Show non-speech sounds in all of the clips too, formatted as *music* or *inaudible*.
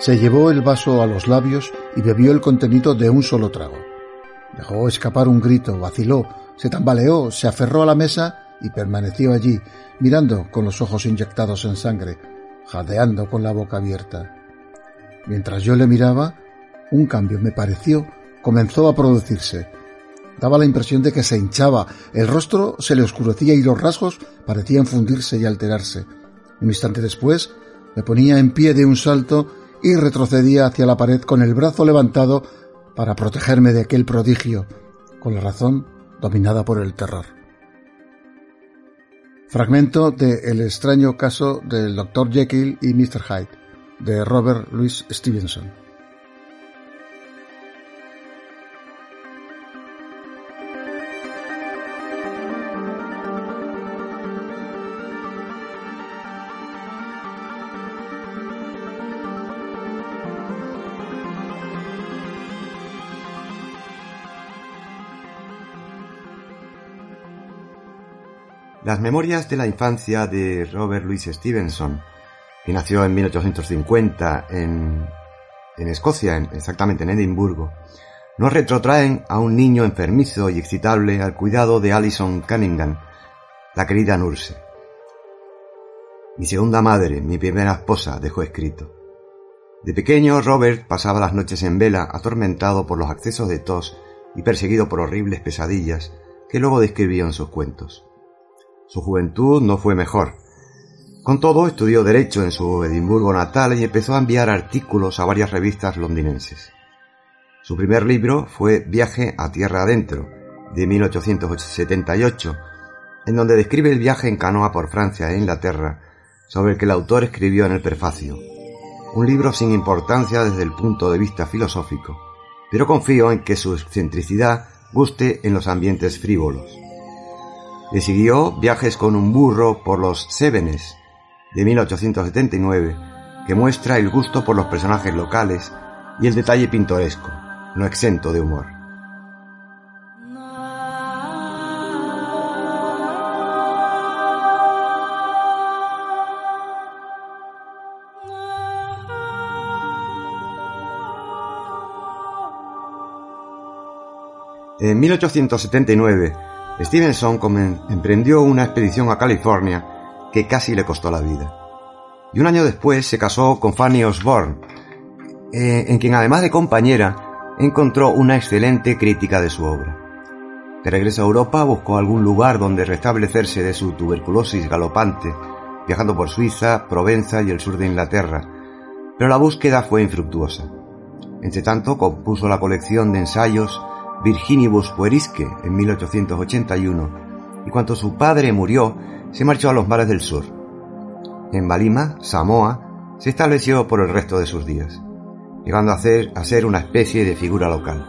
Se llevó el vaso a los labios y bebió el contenido de un solo trago. Dejó escapar un grito, vaciló, se tambaleó, se aferró a la mesa y permaneció allí, mirando con los ojos inyectados en sangre, jadeando con la boca abierta. Mientras yo le miraba, un cambio, me pareció, comenzó a producirse. Daba la impresión de que se hinchaba, el rostro se le oscurecía y los rasgos parecían fundirse y alterarse. Un instante después, me ponía en pie de un salto y retrocedía hacia la pared con el brazo levantado para protegerme de aquel prodigio, con la razón dominada por el terror. Fragmento de El extraño caso del Dr. Jekyll y Mr. Hyde, de Robert Louis Stevenson. Las memorias de la infancia de Robert Louis Stevenson, que nació en 1850 en, Escocia, exactamente en Edimburgo, nos retrotraen a un niño enfermizo y excitable al cuidado de Alison Cunningham, la querida Nurse. Mi segunda madre, mi primera esposa, dejó escrito. De pequeño, Robert pasaba las noches en vela, atormentado por los accesos de tos y perseguido por horribles pesadillas que luego describió en sus cuentos. Su juventud no fue mejor. Con todo, estudió Derecho en su Edimburgo natal y empezó a enviar artículos a varias revistas londinenses. Su primer libro fue Viaje a Tierra Adentro, de 1878, en donde describe el viaje en canoa por Francia e Inglaterra, sobre el que el autor escribió en el prefacio. Un libro sin importancia desde el punto de vista filosófico, pero confío en que su excentricidad guste en los ambientes frívolos. Le siguió Viajes con un burro por los Cevenes, de 1879, que muestra el gusto por los personajes locales y el detalle pintoresco, no exento de humor. En 1879, Stevenson emprendió una expedición a California que casi le costó la vida. Y un año después se casó con Fanny Osborne, eh, en quien además de compañera encontró una excelente crítica de su obra. De regreso a Europa buscó algún lugar donde restablecerse de su tuberculosis galopante, viajando por Suiza, Provenza y el sur de Inglaterra, pero la búsqueda fue infructuosa. Entre tanto, compuso la colección de ensayos Virginibus Puerisque en 1881, y cuando su padre murió, se marchó a los mares del sur. En Balima, Samoa, se estableció por el resto de sus días, llegando a ser, a ser una especie de figura local.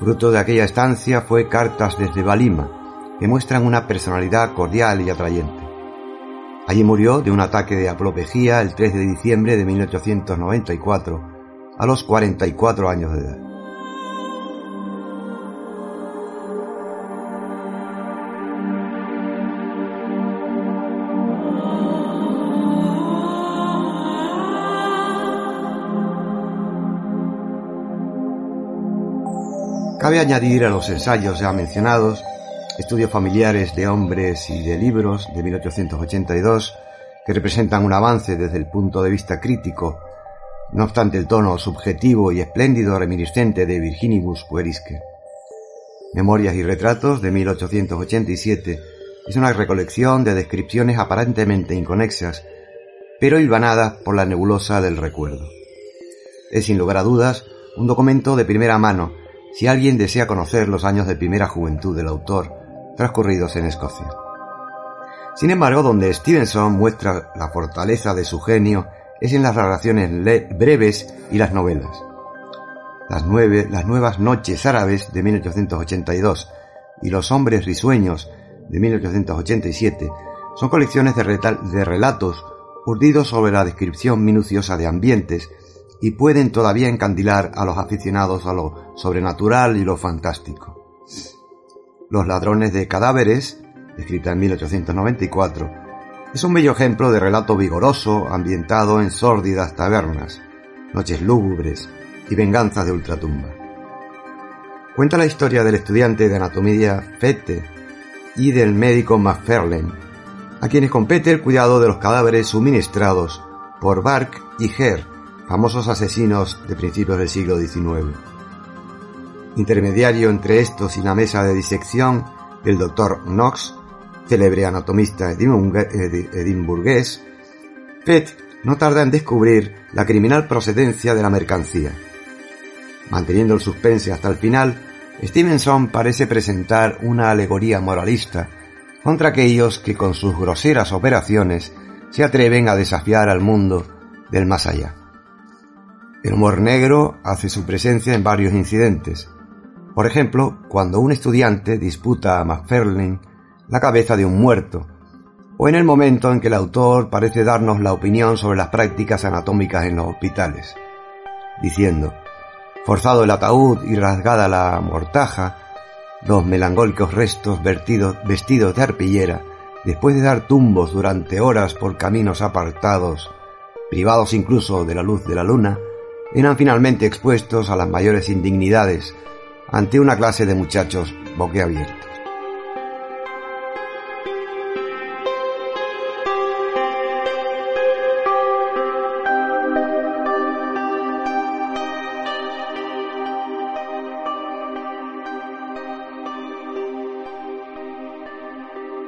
Fruto de aquella estancia fue Cartas desde Balima, que muestran una personalidad cordial y atrayente. Allí murió de un ataque de aplopejía el 3 de diciembre de 1894, a los 44 años de edad. Cabe añadir a los ensayos ya mencionados estudios familiares de hombres y de libros de 1882 que representan un avance desde el punto de vista crítico, no obstante el tono subjetivo y espléndido reminiscente de Virginibus Puerisque. Memorias y retratos de 1887 es una recolección de descripciones aparentemente inconexas, pero hilvanadas por la nebulosa del recuerdo. Es sin lugar a dudas un documento de primera mano si alguien desea conocer los años de primera juventud del autor transcurridos en Escocia. Sin embargo, donde Stevenson muestra la fortaleza de su genio es en las narraciones breves y las novelas. Las, nueve, las nuevas noches árabes de 1882 y Los hombres risueños de 1887 son colecciones de, de relatos urdidos sobre la descripción minuciosa de ambientes y pueden todavía encandilar a los aficionados a lo sobrenatural y lo fantástico. Los ladrones de cadáveres, escrita en 1894, es un bello ejemplo de relato vigoroso ambientado en sórdidas tabernas, noches lúgubres y venganzas de ultratumba. Cuenta la historia del estudiante de anatomía Fette y del médico McFarlane, a quienes compete el cuidado de los cadáveres suministrados por Bark y Herr, famosos asesinos de principios del siglo XIX. Intermediario entre estos y la mesa de disección, el doctor Knox, célebre anatomista edimburgués, Fett no tarda en descubrir la criminal procedencia de la mercancía. Manteniendo el suspense hasta el final, Stevenson parece presentar una alegoría moralista contra aquellos que con sus groseras operaciones se atreven a desafiar al mundo del más allá. El humor negro hace su presencia en varios incidentes. Por ejemplo, cuando un estudiante disputa a McFarlane la cabeza de un muerto, o en el momento en que el autor parece darnos la opinión sobre las prácticas anatómicas en los hospitales, diciendo, forzado el ataúd y rasgada la mortaja, los melancólicos restos vestidos de arpillera, después de dar tumbos durante horas por caminos apartados, privados incluso de la luz de la luna, eran finalmente expuestos a las mayores indignidades ante una clase de muchachos boquiabiertos.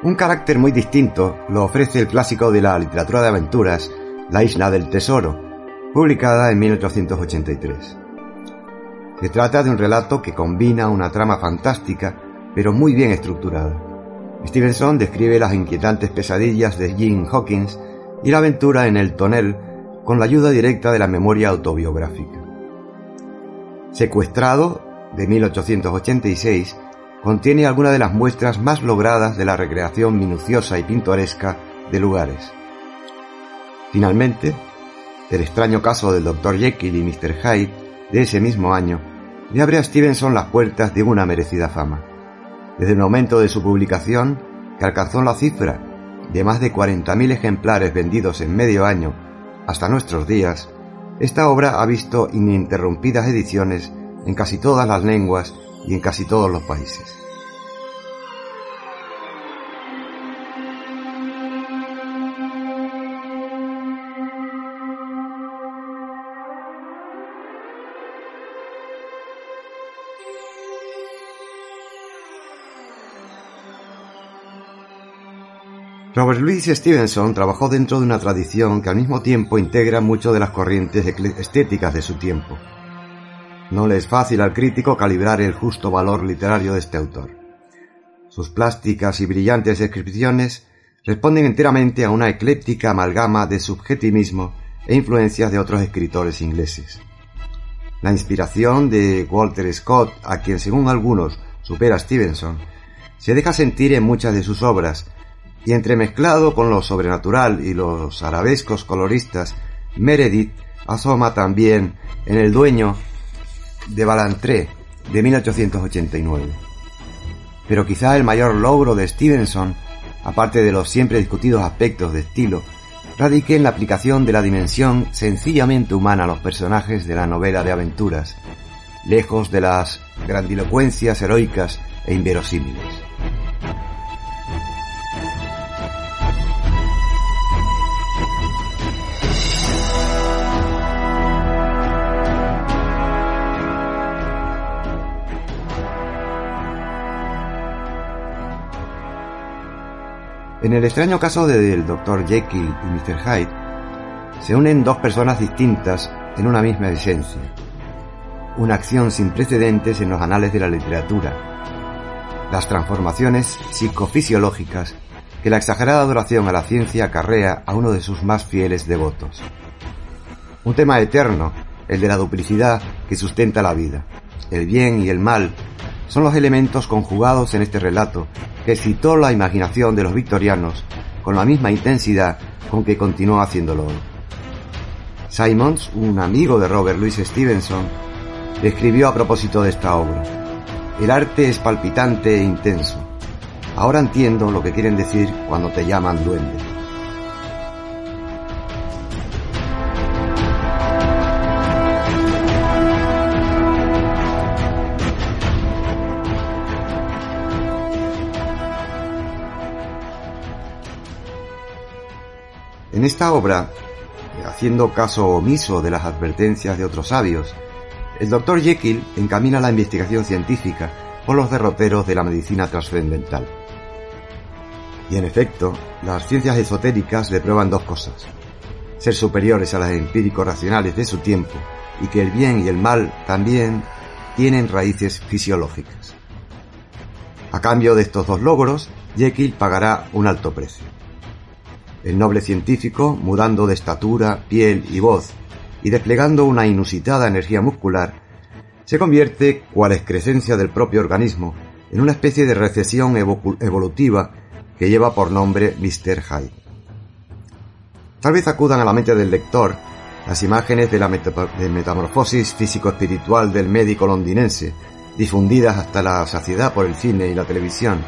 Un carácter muy distinto lo ofrece el clásico de la literatura de aventuras, La Isla del Tesoro, publicada en 1883. Se trata de un relato que combina una trama fantástica, pero muy bien estructurada. Stevenson describe las inquietantes pesadillas de Jim Hawkins y la aventura en el tonel con la ayuda directa de la memoria autobiográfica. Secuestrado, de 1886, contiene algunas de las muestras más logradas de la recreación minuciosa y pintoresca de lugares. Finalmente, el extraño caso del Dr. Jekyll y Mr. Hyde de ese mismo año le abre a Stevenson las puertas de una merecida fama. Desde el momento de su publicación, que alcanzó la cifra de más de 40.000 ejemplares vendidos en medio año hasta nuestros días, esta obra ha visto ininterrumpidas ediciones en casi todas las lenguas y en casi todos los países. Robert Louis Stevenson trabajó dentro de una tradición que al mismo tiempo integra mucho de las corrientes estéticas de su tiempo. No le es fácil al crítico calibrar el justo valor literario de este autor. Sus plásticas y brillantes descripciones responden enteramente a una ecléptica amalgama de subjetivismo e influencias de otros escritores ingleses. La inspiración de Walter Scott, a quien según algunos supera Stevenson, se deja sentir en muchas de sus obras, y entremezclado con lo sobrenatural y los arabescos coloristas, Meredith asoma también en El dueño de Balantré de 1889. Pero quizá el mayor logro de Stevenson, aparte de los siempre discutidos aspectos de estilo, radique en la aplicación de la dimensión sencillamente humana a los personajes de la novela de aventuras, lejos de las grandilocuencias heroicas e inverosímiles. En el extraño caso del Dr. Jekyll y Mr. Hyde, se unen dos personas distintas en una misma esencia. Una acción sin precedentes en los anales de la literatura. Las transformaciones psicofisiológicas que la exagerada adoración a la ciencia acarrea a uno de sus más fieles devotos. Un tema eterno, el de la duplicidad que sustenta la vida. El bien y el mal son los elementos conjugados en este relato que excitó la imaginación de los victorianos con la misma intensidad con que continuó haciéndolo Simons, un amigo de Robert Louis Stevenson, escribió a propósito de esta obra. El arte es palpitante e intenso. Ahora entiendo lo que quieren decir cuando te llaman duende. En esta obra, haciendo caso omiso de las advertencias de otros sabios, el doctor Jekyll encamina la investigación científica por los derroteros de la medicina trascendental. Y en efecto, las ciencias esotéricas le prueban dos cosas. Ser superiores a las empíricos racionales de su tiempo y que el bien y el mal también tienen raíces fisiológicas. A cambio de estos dos logros, Jekyll pagará un alto precio. El noble científico, mudando de estatura, piel y voz, y desplegando una inusitada energía muscular, se convierte, cual excrescencia del propio organismo, en una especie de recesión evolutiva que lleva por nombre Mr. Hyde. Tal vez acudan a la mente del lector las imágenes de la metamorfosis físico-espiritual del médico londinense, difundidas hasta la saciedad por el cine y la televisión,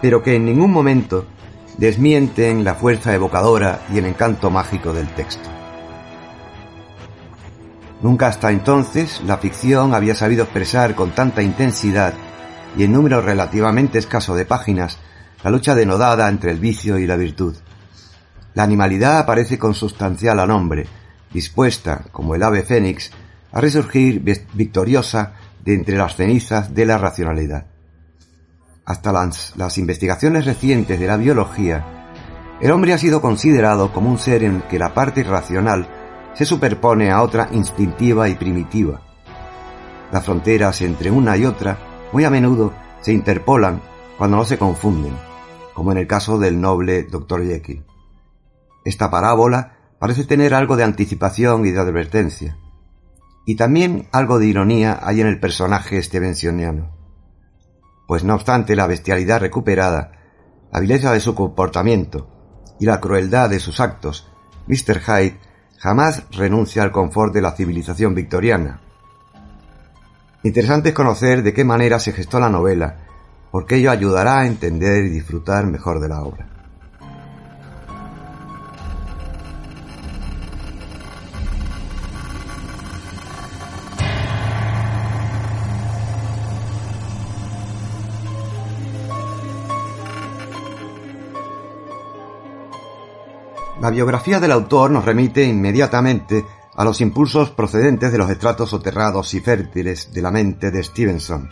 pero que en ningún momento desmienten la fuerza evocadora y el encanto mágico del texto. Nunca hasta entonces la ficción había sabido expresar con tanta intensidad y en número relativamente escaso de páginas la lucha denodada entre el vicio y la virtud. La animalidad aparece consustancial al hombre, dispuesta, como el ave fénix, a resurgir victoriosa de entre las cenizas de la racionalidad hasta las, investigaciones recientes de la biología, el hombre ha sido considerado como un ser en que la parte racional se superpone a otra instintiva y primitiva. Las fronteras entre una y otra muy a menudo se interpolan cuando no se confunden, como en el caso del noble Dr. Jekyll. Esta parábola parece tener algo de anticipación y de advertencia, y también algo de ironía hay en el personaje stevensoniano pues no obstante la bestialidad recuperada, la vileza de su comportamiento y la crueldad de sus actos, Mr. Hyde jamás renuncia al confort de la civilización victoriana. Interesante es conocer de qué manera se gestó la novela, porque ello ayudará a entender y disfrutar mejor de la obra. La biografía del autor nos remite inmediatamente a los impulsos procedentes de los estratos soterrados y fértiles de la mente de Stevenson.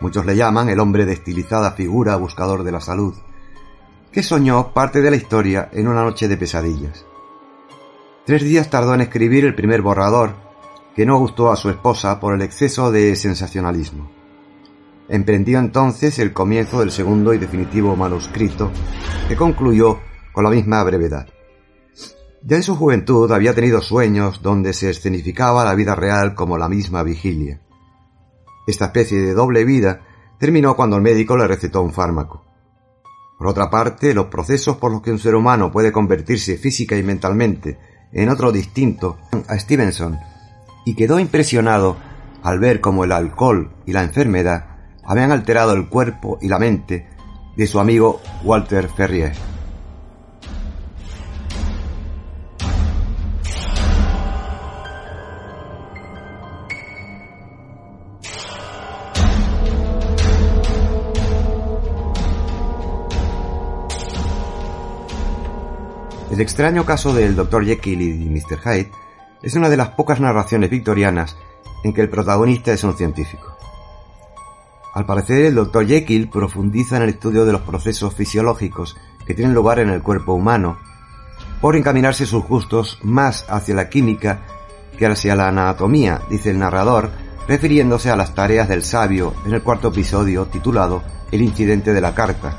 Muchos le llaman el hombre de estilizada figura buscador de la salud, que soñó parte de la historia en una noche de pesadillas. Tres días tardó en escribir el primer borrador, que no gustó a su esposa por el exceso de sensacionalismo. Emprendió entonces el comienzo del segundo y definitivo manuscrito, que concluyó con la misma brevedad. Ya en su juventud había tenido sueños donde se escenificaba la vida real como la misma vigilia. Esta especie de doble vida terminó cuando el médico le recetó un fármaco. Por otra parte, los procesos por los que un ser humano puede convertirse física y mentalmente en otro distinto a Stevenson, y quedó impresionado al ver cómo el alcohol y la enfermedad habían alterado el cuerpo y la mente de su amigo Walter Ferrier. El extraño caso del Dr. Jekyll y Mr. Hyde es una de las pocas narraciones victorianas en que el protagonista es un científico. Al parecer, el Dr. Jekyll profundiza en el estudio de los procesos fisiológicos que tienen lugar en el cuerpo humano, por encaminarse sus gustos más hacia la química que hacia la anatomía, dice el narrador, refiriéndose a las tareas del sabio en el cuarto episodio titulado El incidente de la carta,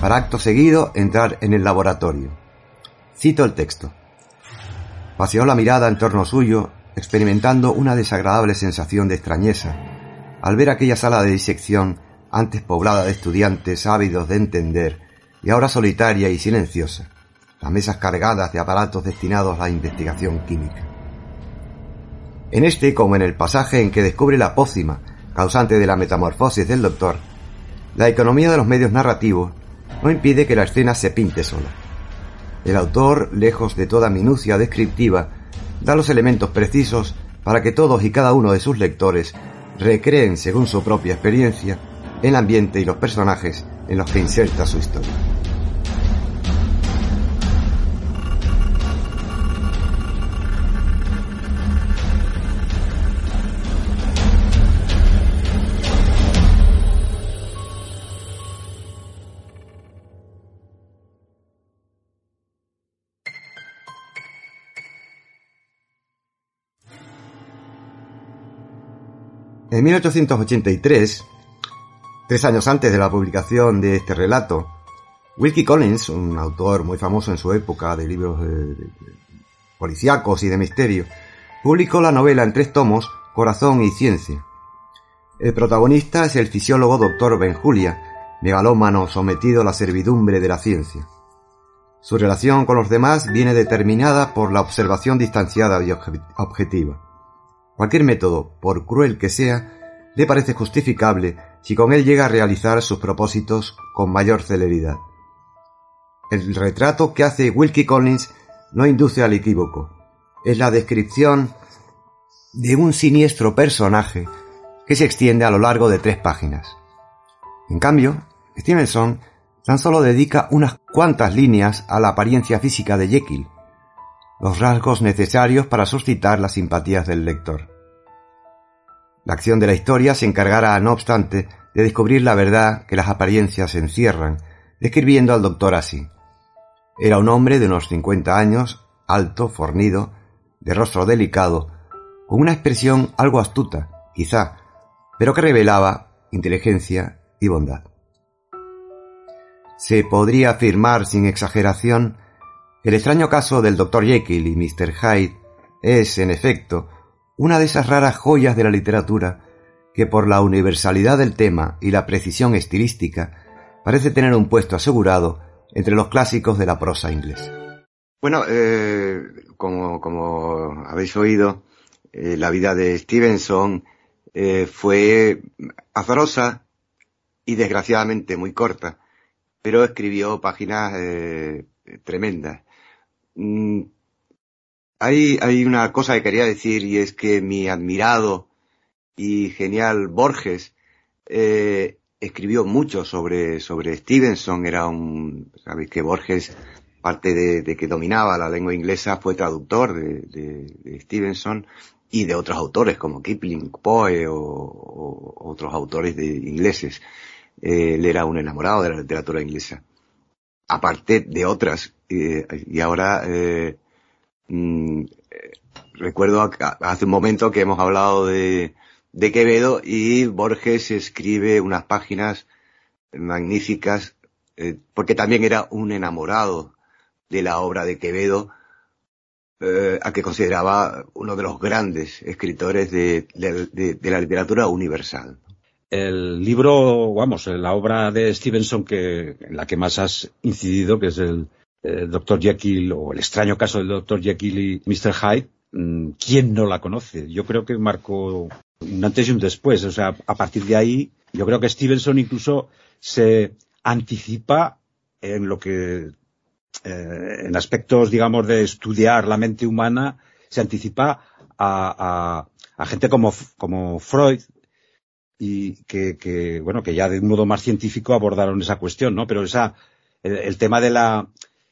para acto seguido entrar en el laboratorio. Cito el texto. Paseó la mirada en torno suyo, experimentando una desagradable sensación de extrañeza, al ver aquella sala de disección antes poblada de estudiantes ávidos de entender y ahora solitaria y silenciosa, las mesas cargadas de aparatos destinados a la investigación química. En este, como en el pasaje en que descubre la pócima causante de la metamorfosis del doctor, la economía de los medios narrativos no impide que la escena se pinte sola. El autor, lejos de toda minucia descriptiva, da los elementos precisos para que todos y cada uno de sus lectores recreen según su propia experiencia el ambiente y los personajes en los que inserta su historia. En 1883, tres años antes de la publicación de este relato, Wilkie Collins, un autor muy famoso en su época de libros policíacos y de misterio, publicó la novela en tres tomos Corazón y Ciencia. El protagonista es el fisiólogo Dr. Benjulia, megalómano sometido a la servidumbre de la ciencia. Su relación con los demás viene determinada por la observación distanciada y objetiva. Cualquier método, por cruel que sea, le parece justificable si con él llega a realizar sus propósitos con mayor celeridad. El retrato que hace Wilkie Collins no induce al equívoco. Es la descripción de un siniestro personaje que se extiende a lo largo de tres páginas. En cambio, Stevenson tan solo dedica unas cuantas líneas a la apariencia física de Jekyll, los rasgos necesarios para suscitar las simpatías del lector. La acción de la historia se encargará, no obstante, de descubrir la verdad que las apariencias encierran, describiendo al doctor así. Era un hombre de unos 50 años, alto, fornido, de rostro delicado, con una expresión algo astuta, quizá, pero que revelaba inteligencia y bondad. Se podría afirmar sin exageración el extraño caso del Dr. Jekyll y Mr. Hyde es, en efecto, una de esas raras joyas de la literatura que por la universalidad del tema y la precisión estilística parece tener un puesto asegurado entre los clásicos de la prosa inglesa. Bueno, eh, como, habéis oído, eh, la vida de Stevenson eh, fue azarosa y desgraciadamente muy corta, pero escribió páginas tremendas. Mm, hay, hay una cosa que quería decir y es que mi admirado y genial Borges eh, escribió mucho sobre, sobre Stevenson. Era un, sabéis que Borges, parte de, que dominaba la lengua inglesa, fue traductor de, Stevenson y de otros autores como Kipling, Poe o, otros autores de ingleses. Eh, él era un enamorado de la literatura inglesa aparte de otras. y ahora eh, mm, recuerdo hace un momento que hemos hablado de, Quevedo y Borges escribe unas páginas magníficas eh, porque también era un enamorado de la obra de Quevedo eh, a que consideraba uno de los grandes escritores de la literatura universal el libro, vamos, la obra de Stevenson que, en la que más has incidido, que es el, Dr. Jekyll o el extraño caso del Dr. Jekyll y Mr. Hyde, mm, ¿quién no la conoce? Yo creo que marcó un antes y un después. O sea, a partir de ahí, yo creo que Stevenson incluso se anticipa en lo que, eh, en aspectos, digamos, de estudiar la mente humana, se anticipa a, a, a gente como, como Freud, y que, que, bueno, que ya de un modo más científico abordaron esa cuestión, ¿no? Pero esa, el, tema de la,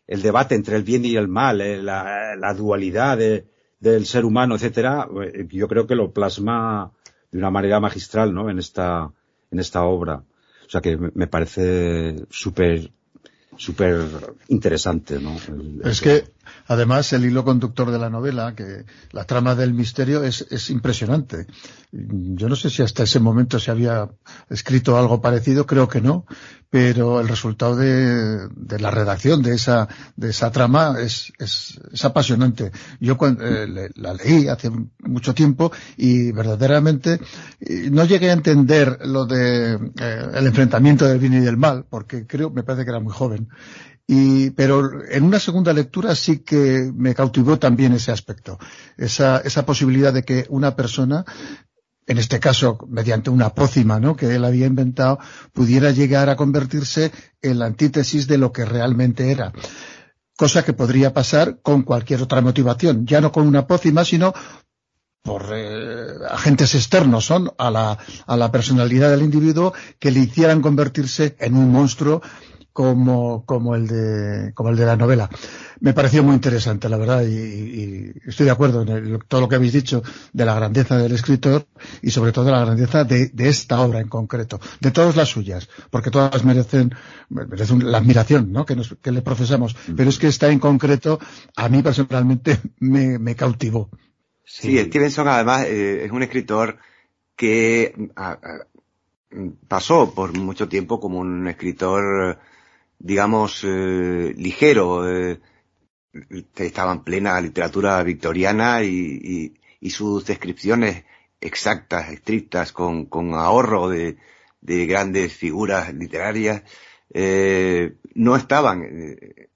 el debate entre el bien y el mal, eh, la, dualidad del ser humano, etcétera, eh, yo creo que lo plasma de una manera magistral, ¿no? En esta, en esta obra. O sea que me parece súper, súper interesante, ¿no? es que Además, el hilo conductor de la novela, que la trama del misterio es, es, impresionante. Yo no sé si hasta ese momento se había escrito algo parecido, creo que no, pero el resultado de, de la redacción de esa, de esa trama es, es, apasionante. Yo eh, la leí hace mucho tiempo y verdaderamente no llegué a entender lo de eh, el enfrentamiento del bien y del mal, porque creo, me parece que era muy joven y, pero en una segunda lectura sí que me cautivó también ese aspecto. Esa, esa posibilidad de que una persona, en este caso mediante una pócima ¿no? que él había inventado, pudiera llegar a convertirse en la antítesis de lo que realmente era. Cosa que podría pasar con cualquier otra motivación, ya no con una pócima, sino por eh, agentes externos son a la, a la personalidad del individuo que le hicieran convertirse en un monstruo como, como, el de, como el de la novela. Me pareció muy interesante, la verdad, y, estoy de acuerdo en todo lo que habéis dicho de la grandeza del escritor y sobre todo de la grandeza de, de esta obra en concreto, de todas las suyas, porque todas merecen, merecen la admiración ¿no? que, nos, que le profesamos, pero es que esta en concreto a mí personalmente *laughs* me, me cautivó. Sí, Stevenson además eh, es un escritor que pasó por mucho tiempo como un escritor digamos, eh, ligero. Eh, estaba en plena literatura victoriana y, sus descripciones exactas, estrictas, con, con ahorro de, de, grandes figuras literarias, eh, no estaban, eh,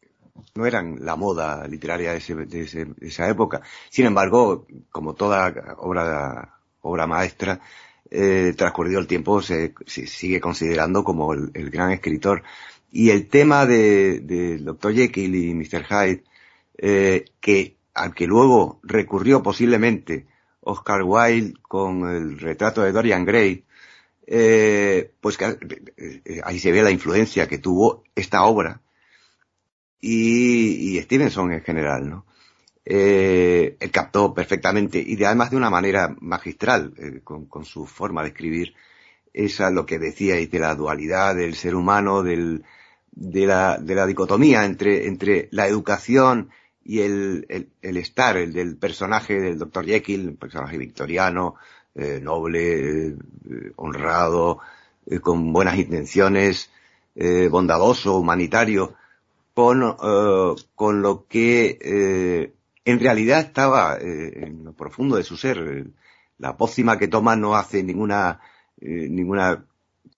no eran la moda literaria de, ese, esa época. Sin embargo, como toda obra, obra maestra, transcurrido el tiempo se, se, sigue considerando como el gran escritor y el tema de, de Dr. Jekyll y Mr. Hyde, eh, que al que luego recurrió posiblemente Oscar Wilde con el retrato de Dorian Gray, eh, pues que, eh, ahí se ve la influencia que tuvo esta obra y, y Stevenson en general, ¿no? Eh, él captó perfectamente y además de una manera magistral eh, con, con, su forma de escribir esa lo que decía de la dualidad del ser humano, del, de la, de la dicotomía entre, entre la educación y el, el, el, estar, el del personaje del Dr. Jekyll, un personaje victoriano, eh, noble, eh, honrado, eh, con buenas intenciones, bondadoso, humanitario, con, con lo que en realidad estaba en lo profundo de su ser. La pócima que toma no hace ninguna, ninguna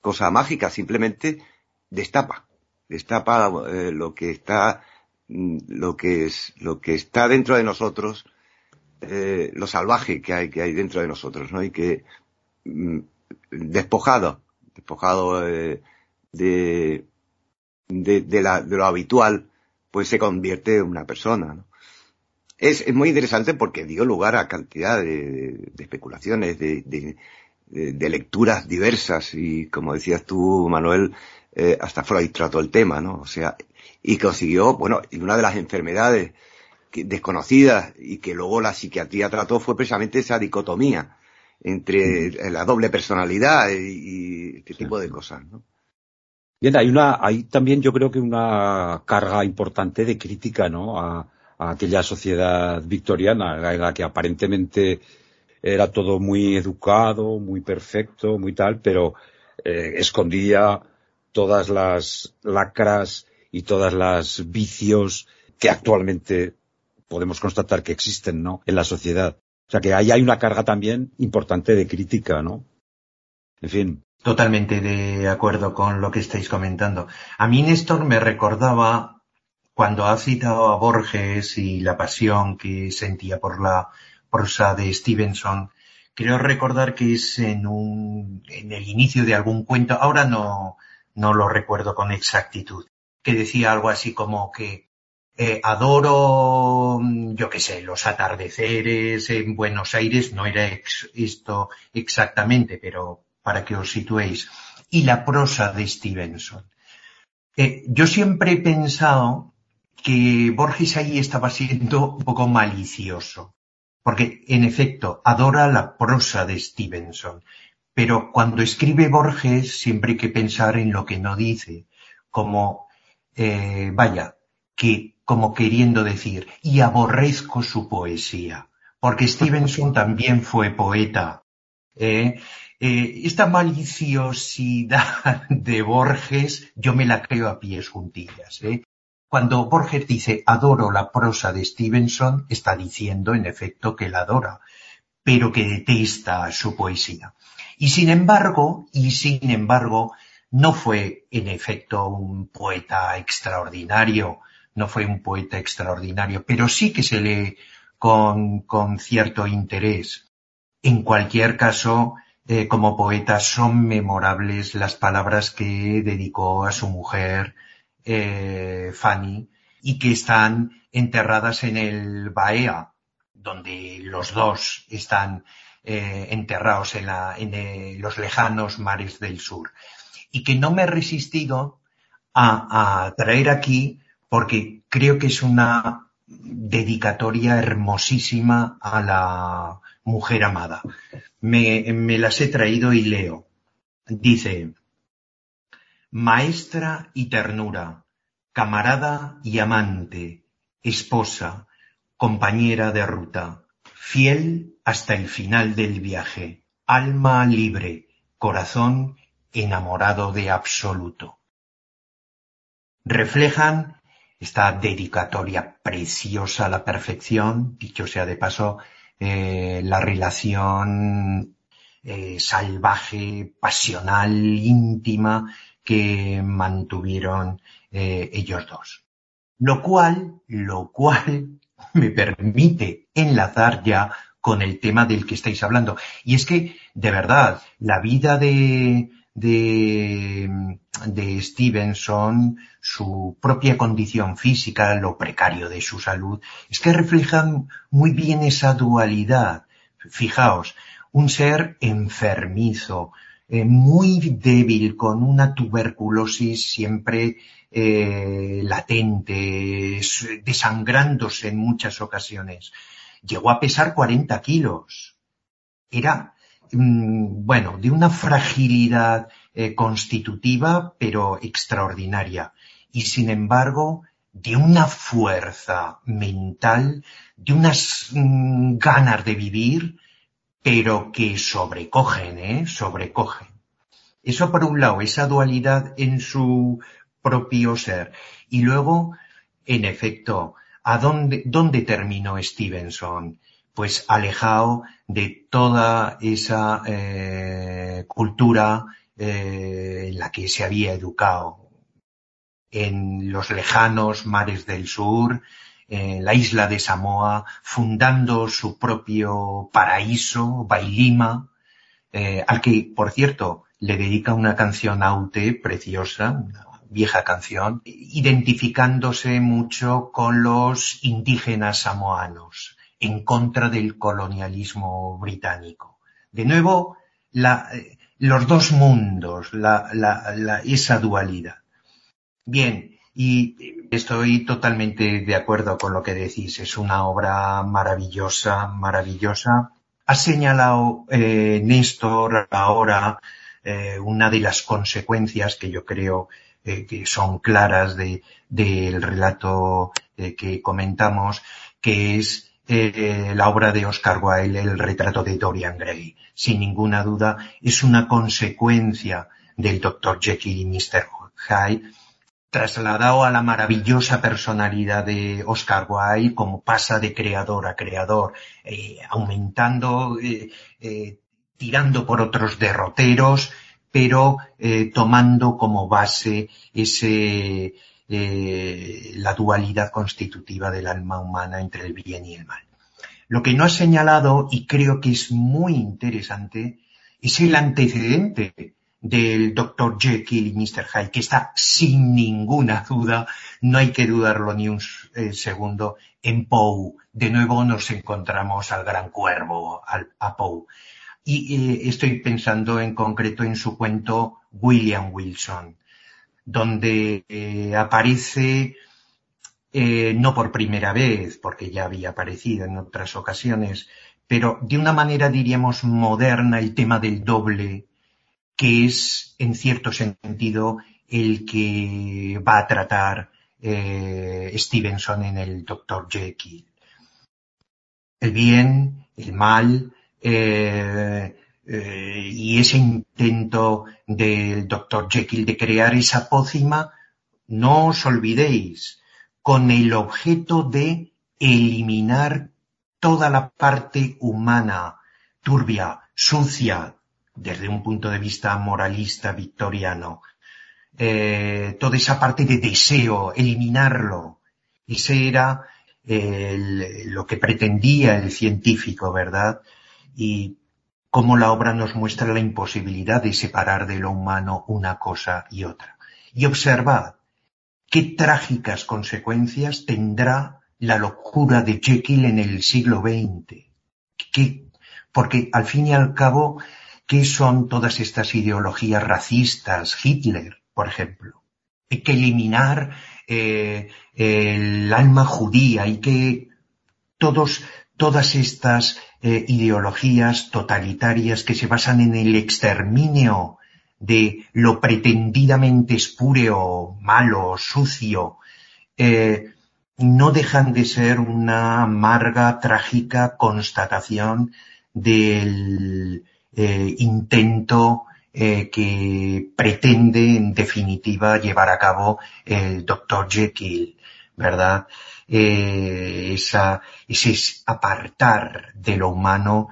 cosa mágica, simplemente destapa destapa eh, lo que está mm, lo que es lo que está dentro de nosotros eh, lo salvaje que hay que hay dentro de nosotros no y que mm, despojado despojado eh, de, de, la, de lo habitual pues se convierte en una persona ¿no? es, es muy interesante porque dio lugar a cantidad de, de especulaciones de, lecturas diversas y como decías tú Manuel eh, hasta Freud trató el tema, ¿no? O sea, y consiguió, bueno, y una de las enfermedades que, desconocidas y que luego la psiquiatría trató fue precisamente esa dicotomía entre la doble personalidad y, y este tipo de cosas, ¿no? Bien, hay una, hay también yo creo que una carga importante de crítica, ¿no? A, a aquella sociedad victoriana, en la que aparentemente era todo muy educado, muy perfecto, muy tal, pero eh, escondía todas las lacras y todas las vicios que actualmente podemos constatar que existen, ¿no? En la sociedad. O sea que ahí hay una carga también importante de crítica, ¿no? En fin. Totalmente de acuerdo con lo que estáis comentando. A mí Néstor me recordaba cuando ha citado a Borges y la pasión que sentía por la prosa de Stevenson. Creo recordar que es en un, en el inicio de algún cuento. Ahora no, no lo recuerdo con exactitud, que decía algo así como que eh, adoro, mm, yo qué sé, los atardeceres en Buenos Aires, no era esto exactamente, pero para que os situéis, y la prosa de Stevenson. Eh, yo siempre he pensado que Borges ahí estaba siendo un poco malicioso, porque en efecto adora la prosa de Stevenson, pero cuando escribe Borges siempre hay que pensar en lo que no dice, como, eh, vaya, que como queriendo decir, y aborrezco su poesía, porque Stevenson también fue poeta. ¿eh? Eh, esta maliciosidad *laughs* de Borges yo me la creo a pies juntillas. ¿eh? Cuando Borges dice adoro la prosa de Stevenson, está diciendo en efecto que la adora, pero que detesta su poesía. Y sin embargo, y sin embargo, no fue en efecto un poeta extraordinario, no fue un poeta extraordinario, pero sí que se lee con, con cierto interés. En cualquier caso, eh, como poeta son memorables las palabras que dedicó a su mujer, eh, Fanny, y que están enterradas en el Baea, donde los dos están eh, enterrados en, eh, los lejanos mares del sur. Y que no me he resistido a, a traer aquí porque creo que es una dedicatoria hermosísima a la mujer amada. Me, me las he traído y leo. Dice, Maestra y ternura, camarada y amante, esposa, compañera de ruta, fiel hasta el final del viaje, alma libre, corazón enamorado de absoluto. Reflejan esta dedicatoria preciosa a la perfección, dicho sea de paso, eh, la relación eh, salvaje, pasional, íntima que mantuvieron eh, ellos dos. Lo cual, lo cual me permite enlazar ya con el tema del que estáis hablando. Y es que, de verdad, la vida de, de, de Stevenson, su propia condición física, lo precario de su salud, es que reflejan muy bien esa dualidad. Fijaos, un ser enfermizo, eh, muy débil, con una tuberculosis siempre eh, latente, desangrándose en muchas ocasiones. Llegó a pesar 40 kilos. Era Mm, bueno, de una fragilidad eh, constitutiva, pero extraordinaria. Y sin embargo, de una fuerza mental, de unas mm, ganas de vivir, pero que sobrecogen, ¿eh? Sobrecogen. Eso por un lado, esa dualidad en su propio ser. Y luego, en efecto, ¿a dónde, dónde terminó Stevenson? pues alejado de toda esa eh, cultura eh, en la que se había educado en los lejanos mares del sur, en la isla de Samoa, fundando su propio paraíso, Bailima, eh, al que, por cierto, le dedica una canción aute preciosa, vieja canción, identificándose mucho con los indígenas samoanos en contra del colonialismo británico. De nuevo, eh, los dos mundos, esa dualidad. Bien, y estoy totalmente de acuerdo con lo que decís. Es una obra maravillosa, maravillosa. Ha señalado eh, Néstor ahora eh, una de las consecuencias que yo creo eh, que son claras de, del relato eh, que comentamos, que es eh, la obra de Oscar Wilde, el retrato de Dorian Gray. Sin ninguna duda, es una consecuencia del Dr. Jekyll y Mr. Hyde, trasladado a la maravillosa personalidad de Oscar Wilde, como pasa de creador a creador, aumentando, tirando por otros derroteros, pero eh, tomando como base ese, eh, la dualidad constitutiva del alma humana entre el bien y el mal. Lo que no ha señalado, y creo que es muy interesante, es el antecedente del Dr. Jekyll y Mr. Hyde, que está sin ninguna duda, no hay que dudarlo ni un eh, segundo, en Poe. De nuevo nos encontramos al gran cuervo, al, a Poe. Y eh, estoy pensando en concreto en su cuento William Wilson, donde eh, aparece eh, no por primera vez, porque ya había aparecido en otras ocasiones, pero de una manera diríamos moderna el tema del doble, que es en cierto sentido el que va a tratar Stevenson en el Dr. Jekyll. El bien, el mal, eh, eh, y ese intento del Dr. Jekyll de crear esa pócima, no os olvidéis, con el objeto de eliminar toda la parte humana, turbia, sucia, desde un punto de vista moralista victoriano, eh, toda esa parte de deseo, eliminarlo. Ese era lo que pretendía el científico, ¿verdad? Y cómo la obra nos muestra la imposibilidad de separar de lo humano una cosa y otra. Y observad qué trágicas consecuencias tendrá la locura de Jekyll en el siglo XX. porque al fin y al cabo, ¿qué son todas estas ideologías racistas? Hitler, por ejemplo. Hay que eliminar eh, el alma judía, hay que todos, todas estas eh, ideologías totalitarias que se basan en el exterminio de lo pretendidamente espúreo, malo, sucio, eh, no dejan de ser una amarga, trágica constatación del intento eh, que pretende, en definitiva, llevar a cabo el Dr. Jekyll, ¿verdad? Eh, esa, ese apartar de lo humano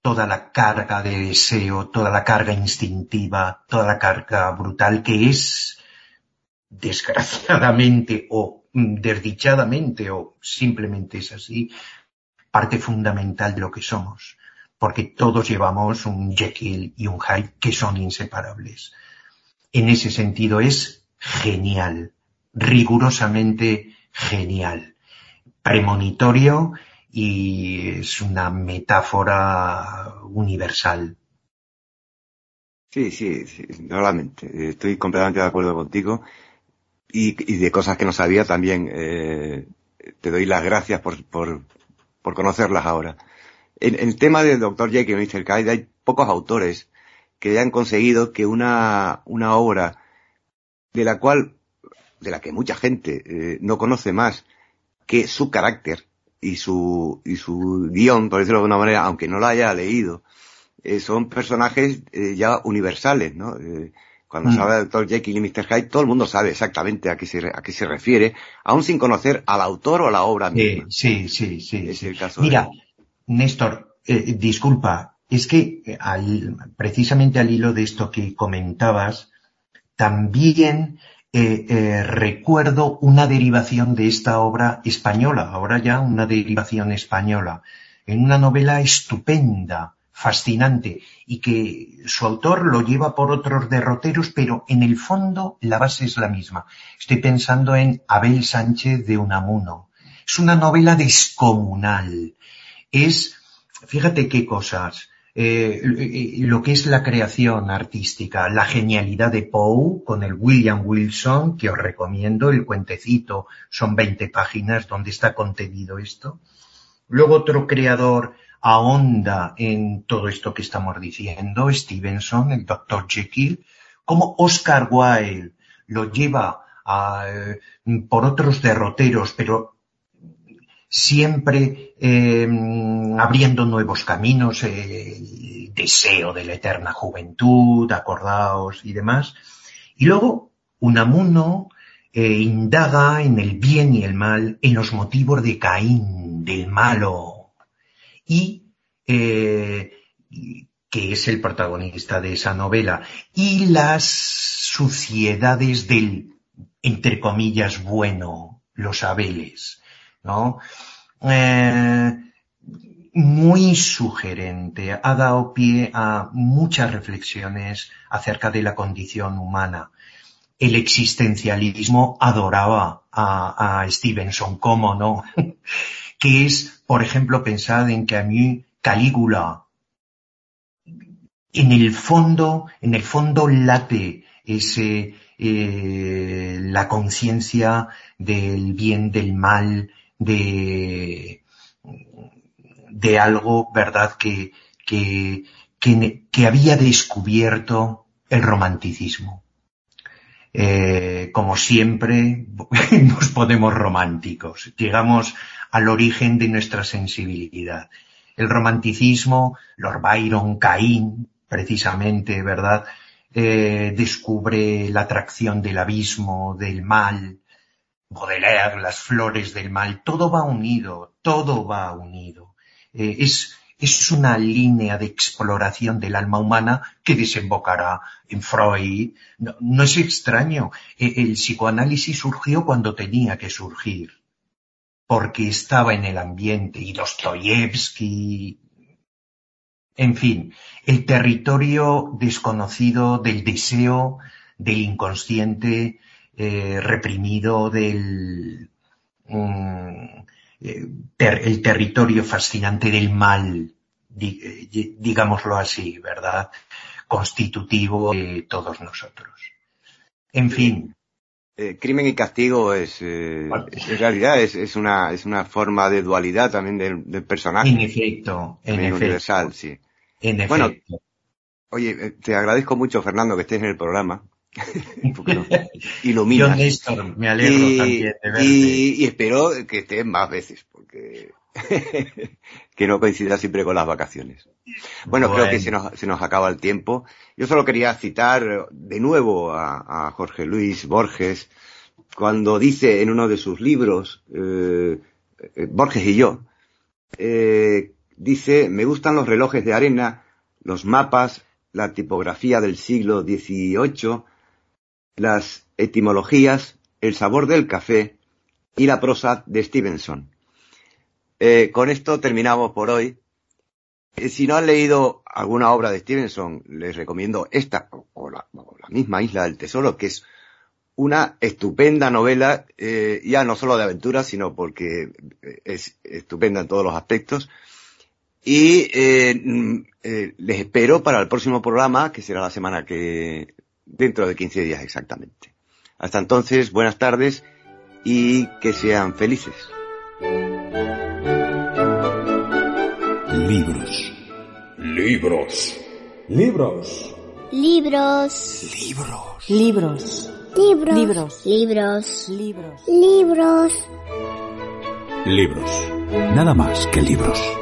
toda la carga de deseo, toda la carga instintiva, toda la carga brutal que es, desgraciadamente *laughs* o desdichadamente o simplemente es así, parte fundamental de lo que somos porque todos llevamos un Jekyll y un Hyde que son inseparables. En ese sentido es genial, rigurosamente genial, premonitorio y es una metáfora universal. Sí, sí, sí. Estoy completamente de acuerdo contigo. Y, de cosas que no sabía también eh, te doy las gracias por, por, por conocerlas ahora. En, el tema del Dr. Jekyll y Mr. Hyde hay pocos autores que hayan conseguido que una, una obra de la cual, de la que mucha gente eh, no conoce más que su carácter y su, y su guion, por decirlo de una manera, aunque no la haya leído, eh, son personajes eh, ya universales, ¿no? cuando se mm. habla de Dr. Jekyll y Mr. Hyde, todo el mundo sabe exactamente a qué se, a qué se refiere, aún sin conocer al autor o a la obra misma. Sí, sí, sí. sí, El caso Mira, Néstor, eh, disculpa, es que eh, precisamente al hilo de esto que comentabas, también eh, recuerdo una derivación de esta obra española, ahora ya una derivación española, en una novela estupenda, fascinante, y que su autor lo lleva por otros derroteros, pero en el fondo la base es la misma. Estoy pensando en Abel Sánchez de Unamuno. Es una novela descomunal, es, fíjate qué cosas, eh, lo que es la creación artística, la genialidad de Poe con el William Wilson, que os recomiendo, el cuentecito, son 20 páginas donde está contenido esto. Luego otro creador ahonda en todo esto que estamos diciendo, Stevenson, el Dr. Jekyll, como Oscar Wilde lo lleva eh, por otros derroteros, pero siempre em, abriendo nuevos caminos, el deseo de la eterna juventud, acordaos y demás. Y luego Unamuno eh, indaga en el bien y el mal, en los motivos de Caín, del malo, y eh, que es el protagonista de esa novela, y las suciedades del, entre comillas, bueno, los abeles. ¿No? Eh, muy sugerente, ha dado pie a muchas reflexiones acerca de la condición humana. El existencialismo adoraba a, Stevenson, ¿cómo no? *laughs* que es, por ejemplo, pensar en que a mí Calígula, en el fondo, en el fondo late ese, eh, la conciencia del bien, del mal, de, de algo, ¿verdad?, que, que, que, había descubierto el romanticismo. Eh, como siempre, *laughs* nos ponemos románticos, llegamos al origen de nuestra sensibilidad. El romanticismo, Lord Byron, Caín, precisamente, ¿verdad? Eh, descubre la atracción del abismo, del mal, Las flores del mal, todo va unido, todo va unido. Eh, es, es una línea de exploración del alma humana que desembocará en Freud. No, es extraño. E, el psicoanálisis surgió cuando tenía que surgir, porque estaba en el ambiente y Dostoyevsky, en fin, el territorio desconocido del deseo, del inconsciente, eh, reprimido, del mm, eh, el territorio fascinante del mal, eh, digámoslo así, ¿verdad? Constitutivo de todos nosotros. En fin. crimen y castigo es, en realidad es, una, es una forma de dualidad también del, personaje. En efecto, en efecto. Universal, sí. En efecto. Bueno, oye, eh, te agradezco mucho, Fernando, que estés en el programa. *laughs* Me alegro también de verte. Y, espero que estés más veces, porque *laughs* que no coincida siempre con las vacaciones. Bueno, creo que se nos, se nos acaba el tiempo. Yo solo quería citar de nuevo a, Jorge Luis Borges, cuando dice en uno de sus libros, eh, eh, Borges y yo, eh, Dice, me gustan los relojes de arena, los mapas, la tipografía del siglo XVIII, las etimologías, el sabor del café y la prosa de Stevenson. Eh, con esto terminamos por hoy. Eh, si no han leído alguna obra de Stevenson, les recomiendo esta o la, misma Isla del Tesoro, que es una estupenda novela, eh, ya no solo de aventura, sino porque es estupenda en todos los aspectos. Y mm, les espero para el próximo programa, que será la semana que, dentro de 15 días exactamente. Hasta entonces, buenas tardes y que sean felices. Libros. Libros. Libros. Libros. Libros. Libros. Libros. Libros. Libros. Libros. Libros. Nada más que libros.